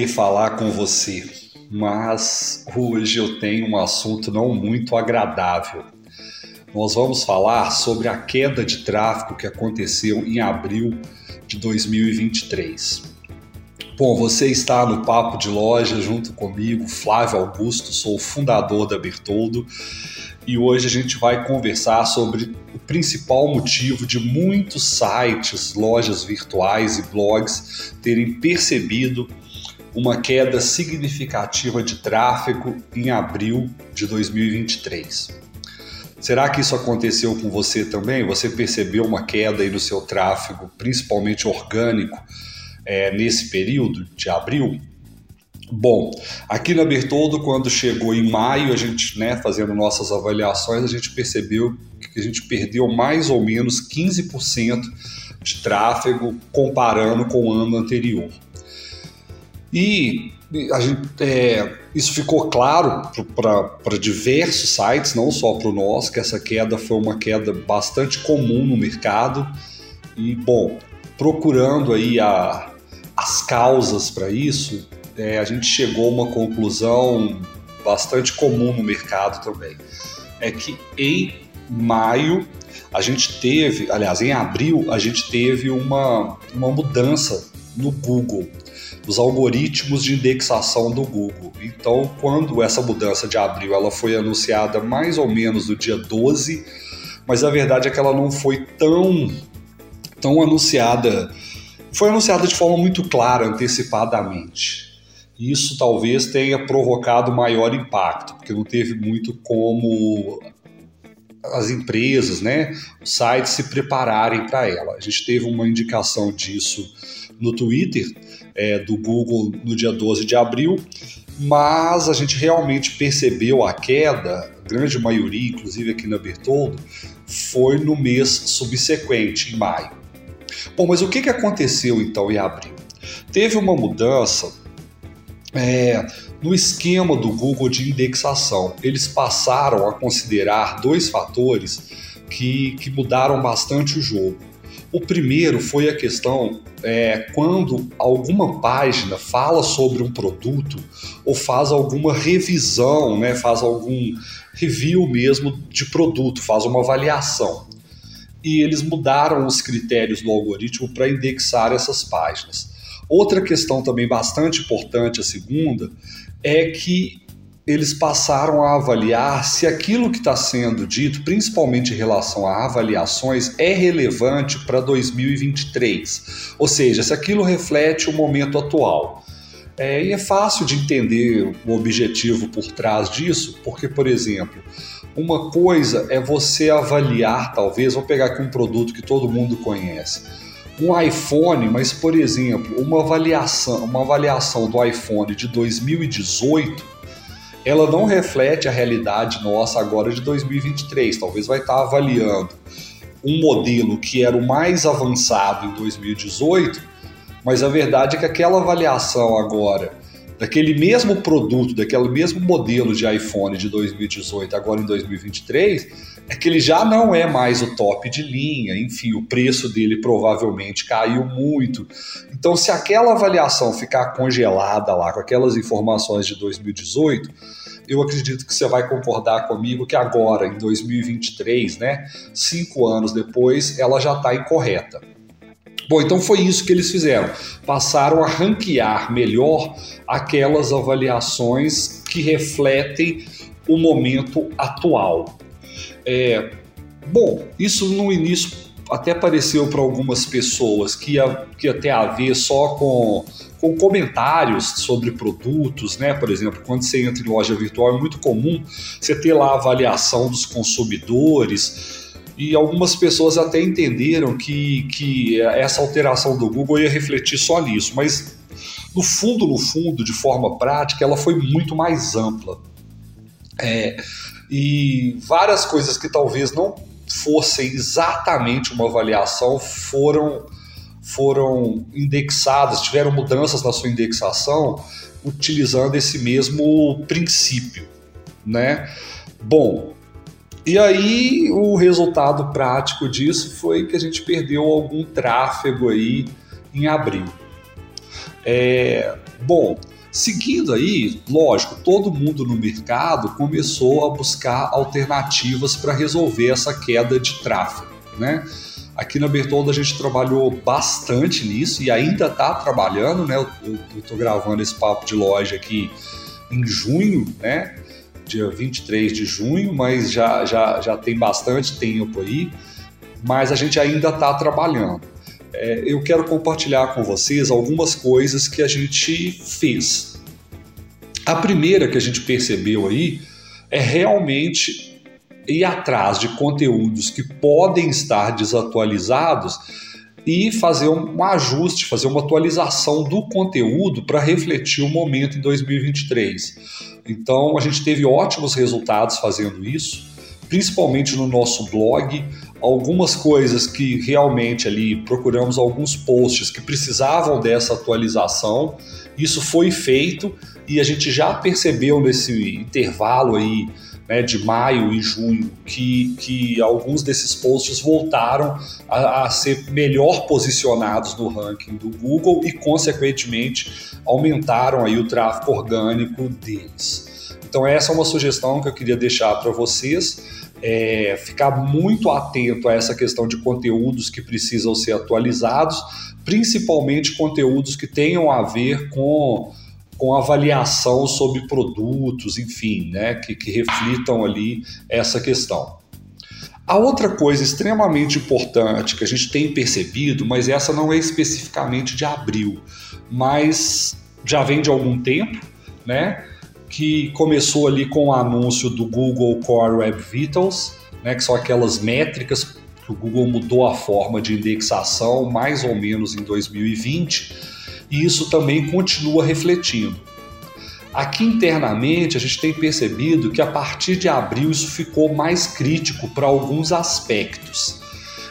poder falar com você, mas hoje eu tenho um assunto não muito agradável. Nós vamos falar sobre a queda de tráfego que aconteceu em abril de 2023. Bom, você está no Papo de Loja junto comigo, Flávio Augusto, sou o fundador da Bertoldo e hoje a gente vai conversar sobre o principal motivo de muitos sites, lojas virtuais e blogs terem percebido uma queda significativa de tráfego em abril de 2023. Será que isso aconteceu com você também? Você percebeu uma queda aí no seu tráfego, principalmente orgânico, é, nesse período de abril? Bom, aqui na Bertoldo, quando chegou em maio, a gente, né, fazendo nossas avaliações, a gente percebeu que a gente perdeu mais ou menos 15% de tráfego comparando com o ano anterior. E gente, é, isso ficou claro para diversos sites, não só para o nosso, que essa queda foi uma queda bastante comum no mercado. E, bom, procurando aí a, as causas para isso, é, a gente chegou a uma conclusão bastante comum no mercado também. É que em maio a gente teve, aliás, em abril, a gente teve uma, uma mudança no Google, os algoritmos de indexação do Google. Então, quando essa mudança de abril ela foi anunciada mais ou menos no dia 12, mas a verdade é que ela não foi tão, tão anunciada, foi anunciada de forma muito clara, antecipadamente isso talvez tenha provocado maior impacto, porque não teve muito como as empresas, né, os sites se prepararem para ela. A gente teve uma indicação disso no Twitter é, do Google no dia 12 de abril, mas a gente realmente percebeu a queda, grande maioria, inclusive aqui na Bertoldo, foi no mês subsequente, em maio. Bom, mas o que, que aconteceu então em abril? Teve uma mudança é, no esquema do Google de indexação, eles passaram a considerar dois fatores que, que mudaram bastante o jogo. O primeiro foi a questão é, quando alguma página fala sobre um produto ou faz alguma revisão, né, faz algum review mesmo de produto, faz uma avaliação. E eles mudaram os critérios do algoritmo para indexar essas páginas. Outra questão também bastante importante, a segunda, é que eles passaram a avaliar se aquilo que está sendo dito, principalmente em relação a avaliações, é relevante para 2023. Ou seja, se aquilo reflete o momento atual. É, e é fácil de entender o objetivo por trás disso, porque, por exemplo, uma coisa é você avaliar, talvez, vou pegar aqui um produto que todo mundo conhece um iPhone, mas por exemplo, uma avaliação, uma avaliação do iPhone de 2018, ela não reflete a realidade nossa agora de 2023. Talvez vai estar avaliando um modelo que era o mais avançado em 2018, mas a verdade é que aquela avaliação agora daquele mesmo produto, daquele mesmo modelo de iPhone de 2018, agora em 2023, é que ele já não é mais o top de linha, enfim, o preço dele provavelmente caiu muito. Então, se aquela avaliação ficar congelada lá com aquelas informações de 2018, eu acredito que você vai concordar comigo que agora, em 2023, né, cinco anos depois, ela já está incorreta. Bom, então foi isso que eles fizeram. Passaram a ranquear melhor aquelas avaliações que refletem o momento atual. É, bom, isso no início até pareceu para algumas pessoas que ia, que ia ter a ver só com, com comentários sobre produtos, né? Por exemplo, quando você entra em loja virtual é muito comum você ter lá a avaliação dos consumidores e algumas pessoas até entenderam que, que essa alteração do Google ia refletir só nisso, mas no fundo, no fundo, de forma prática, ela foi muito mais ampla. É, e várias coisas que talvez não fossem exatamente uma avaliação foram foram indexadas, tiveram mudanças na sua indexação utilizando esse mesmo princípio, né? Bom, e aí o resultado prático disso foi que a gente perdeu algum tráfego aí em abril. É, bom, Seguindo aí, lógico, todo mundo no mercado começou a buscar alternativas para resolver essa queda de tráfego, né? Aqui na Bertoldo a gente trabalhou bastante nisso e ainda está trabalhando, né? Eu estou gravando esse papo de loja aqui em junho, né? Dia 23 de junho, mas já, já, já tem bastante tempo aí. Mas a gente ainda está trabalhando. É, eu quero compartilhar com vocês algumas coisas que a gente fez. A primeira que a gente percebeu aí é realmente ir atrás de conteúdos que podem estar desatualizados e fazer um ajuste, fazer uma atualização do conteúdo para refletir o momento em 2023. Então, a gente teve ótimos resultados fazendo isso, principalmente no nosso blog. Algumas coisas que realmente ali procuramos alguns posts que precisavam dessa atualização. Isso foi feito e a gente já percebeu nesse intervalo aí né, de maio e junho, que, que alguns desses posts voltaram a, a, ser melhor posicionados no ranking do Google e, consequentemente, aumentaram aí o tráfego orgânico deles. Então, essa é uma sugestão que eu queria deixar para vocês. É, ficar muito atento a essa questão de conteúdos que precisam ser atualizados, principalmente conteúdos que tenham a ver com com avaliação sobre produtos, enfim, né, que, que reflitam ali essa questão. A outra coisa extremamente importante que a gente tem percebido, mas essa não é especificamente de abril, mas já vem de algum tempo, né? Que começou ali com o anúncio do Google Core Web Vitals, né? Que são aquelas métricas que o Google mudou a forma de indexação mais ou menos em 2020 e isso também continua refletindo. Aqui internamente a gente tem percebido que a partir de abril isso ficou mais crítico para alguns aspectos.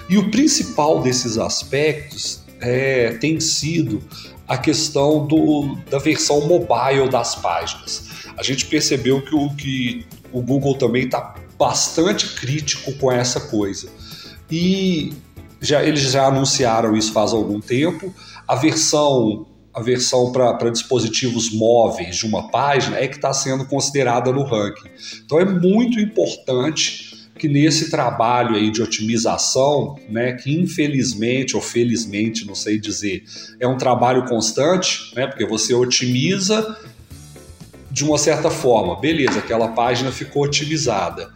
E o principal desses aspectos é, tem sido a questão do, da versão mobile das páginas. A gente percebeu que o, que o Google também está bastante crítico com essa coisa. E já, eles já anunciaram isso faz algum tempo. A versão a versão para dispositivos móveis de uma página é que está sendo considerada no ranking. Então é muito importante que nesse trabalho aí de otimização, né, que infelizmente ou felizmente, não sei dizer, é um trabalho constante, né, porque você otimiza de uma certa forma, beleza, aquela página ficou otimizada.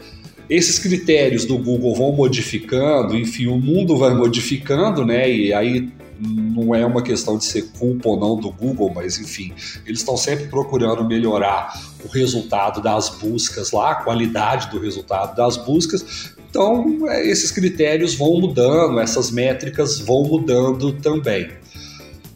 Esses critérios do Google vão modificando, enfim, o mundo vai modificando, né? E aí não é uma questão de ser culpa ou não do Google, mas enfim, eles estão sempre procurando melhorar o resultado das buscas lá, a qualidade do resultado das buscas. Então, é, esses critérios vão mudando, essas métricas vão mudando também.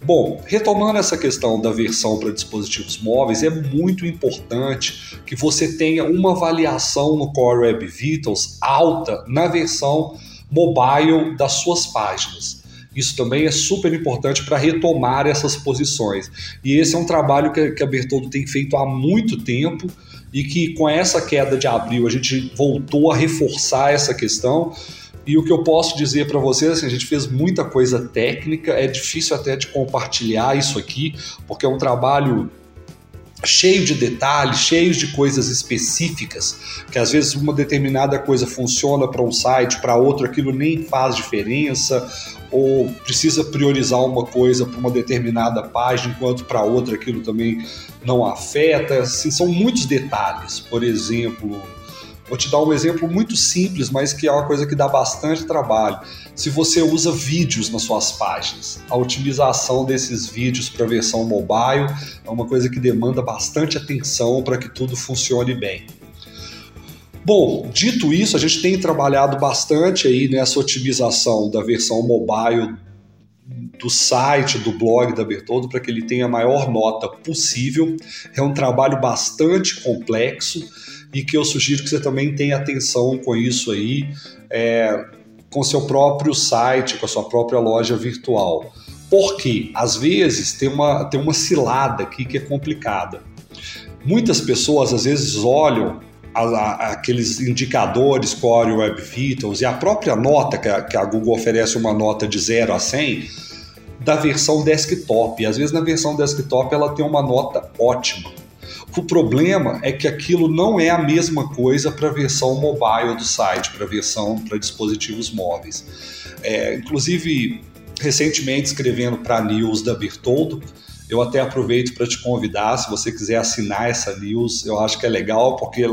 Bom, retomando essa questão da versão para dispositivos móveis, é muito importante que você tenha uma avaliação no Core Web Vitals alta na versão mobile das suas páginas. Isso também é super importante para retomar essas posições. E esse é um trabalho que, a Bertoldo tem feito há muito tempo e que com essa queda de abril a gente voltou a reforçar essa questão. E o que eu posso dizer para vocês, assim, a gente fez muita coisa técnica, é difícil até de compartilhar isso aqui, porque é um trabalho cheio de detalhes, cheio de coisas específicas, que às vezes uma determinada coisa funciona para um site, para outro aquilo nem faz diferença, ou precisa priorizar uma coisa para uma determinada página, enquanto para outra aquilo também não afeta. Assim, são muitos detalhes. Por exemplo, vou te dar um exemplo muito simples, mas que é uma coisa que dá bastante trabalho. Se você usa vídeos nas suas páginas, a otimização desses vídeos para a versão mobile é uma coisa que demanda bastante atenção para que tudo funcione bem. Bom, dito isso, a gente tem trabalhado bastante aí nessa otimização da versão mobile do site, do blog da Bertoldo, para que ele tenha a maior nota possível. É um trabalho bastante complexo e que eu sugiro que você também tenha atenção com isso aí, é, com seu próprio site, com a sua própria loja virtual. Porque, às vezes, tem uma, tem uma cilada aqui que é complicada. Muitas pessoas, às vezes, olham a, a, aqueles indicadores Core Web Vitals e a própria nota, que a, que a Google oferece uma nota de 0 a 100, da versão desktop. E às vezes na versão desktop ela tem uma nota ótima. O problema é que aquilo não é a mesma coisa para a versão mobile do site, para a versão para dispositivos móveis. É, inclusive, recentemente escrevendo para a news da Bertoldo, eu até aproveito para te convidar, se você quiser assinar essa news, eu acho que é legal, porque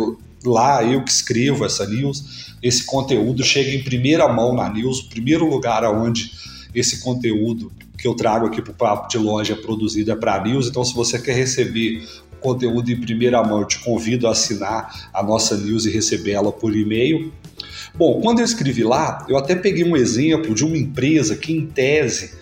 lá eu que escrevo essa news, esse conteúdo chega em primeira mão na news, o primeiro lugar onde esse conteúdo que eu trago aqui para o Papo de Loja é produzido é para a news, então se você quer receber conteúdo em primeira mão, eu te convido a assinar a nossa news e recebê-la por e-mail. Bom, quando eu escrevi lá, eu até peguei um exemplo de uma empresa que, em tese,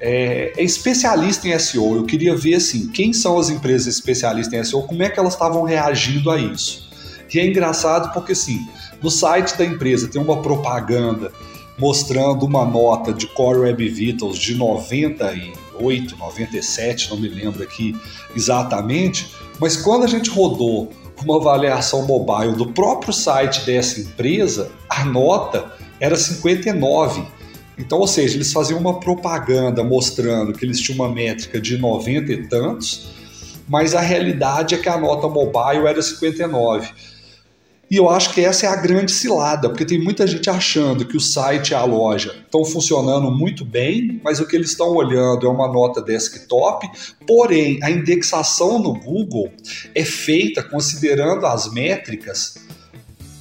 é, é, especialista em SEO. Eu queria ver assim, quem são as empresas especialistas em SEO, como é que elas estavam reagindo a isso. E é engraçado porque assim, no site da empresa tem uma propaganda mostrando uma nota de Core Web Vitals de 98, 97, não me lembro aqui exatamente, mas quando a gente rodou uma avaliação mobile do próprio site dessa empresa, a nota era 59. Então, ou seja, eles faziam uma propaganda mostrando que eles tinham uma métrica de 90 e tantos, mas a realidade é que a nota mobile era 59. E eu acho que essa é a grande cilada, porque tem muita gente achando que o site e a loja estão funcionando muito bem, mas o que eles estão olhando é uma nota desktop, porém a indexação no Google é feita considerando as métricas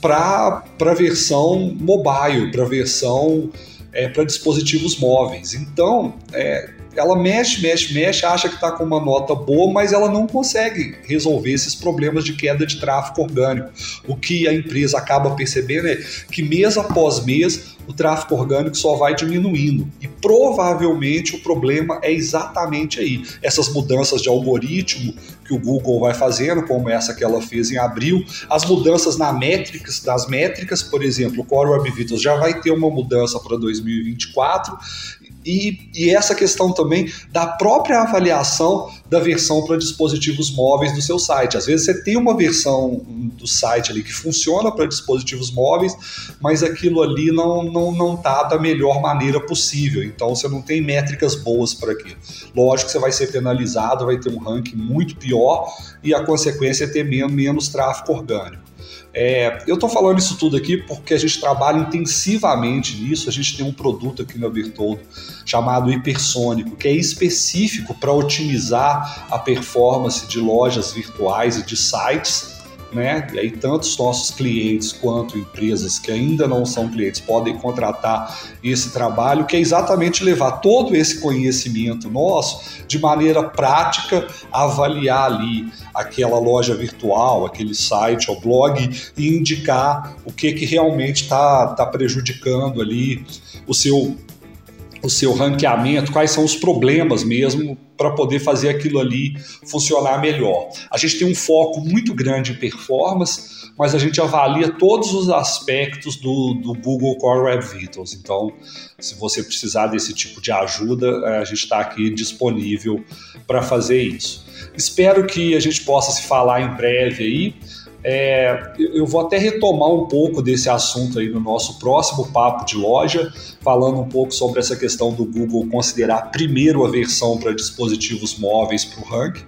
para a versão mobile, para versão é, para dispositivos móveis. Então, é, ela mexe, mexe, mexe, acha que está com uma nota boa, mas ela não consegue resolver esses problemas de queda de tráfego orgânico. O que a empresa acaba percebendo é que mês após mês o tráfego orgânico só vai diminuindo. E provavelmente o problema é exatamente aí. Essas mudanças de algoritmo que o Google vai fazendo, como essa que ela fez em abril, as mudanças na métricas, das métricas, por exemplo, o Core Web Vitals já vai ter uma mudança para 2024 e, e, essa questão também da própria avaliação da versão para dispositivos móveis do seu site. Às vezes você tem uma versão do site ali que funciona para dispositivos móveis, mas aquilo ali não não não tá da melhor maneira possível. Então você não tem métricas boas para aquilo. Lógico que você vai ser penalizado, vai ter um ranking muito pior e a consequência é ter menos, menos tráfego orgânico. É, eu estou falando isso tudo aqui porque a gente trabalha intensivamente nisso. A gente tem um produto aqui no Bertoldo chamado Hipersônico, que é específico para otimizar a performance de lojas virtuais e de sites né? E aí tanto os nossos clientes quanto empresas que ainda não são clientes podem contratar esse trabalho, que é exatamente levar todo esse conhecimento nosso de maneira prática, avaliar ali aquela loja virtual, aquele site ou blog e indicar o que que realmente está tá prejudicando ali o seu o seu ranqueamento, quais são os problemas mesmo para poder fazer aquilo ali funcionar melhor. A gente tem um foco muito grande em performance, mas a gente avalia todos os aspectos do, do Google Core Web Vitals. Então, se você precisar desse tipo de ajuda, eh, a gente está aqui disponível para fazer isso. Espero que a gente possa se falar em breve aí. É, eu vou até retomar um pouco desse assunto aí no nosso próximo papo de loja, falando um pouco sobre essa questão do Google considerar primeiro a versão para dispositivos móveis para o ranking.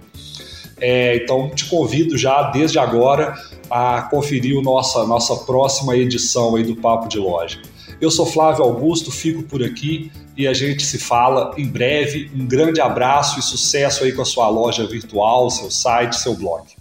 É, então te convido já desde agora a conferir a nossa, nossa próxima edição aí do Papo de Loja. Eu sou Flávio Augusto, fico por aqui e a gente se fala em breve. Um grande abraço e sucesso aí com a sua loja virtual, seu site, seu blog.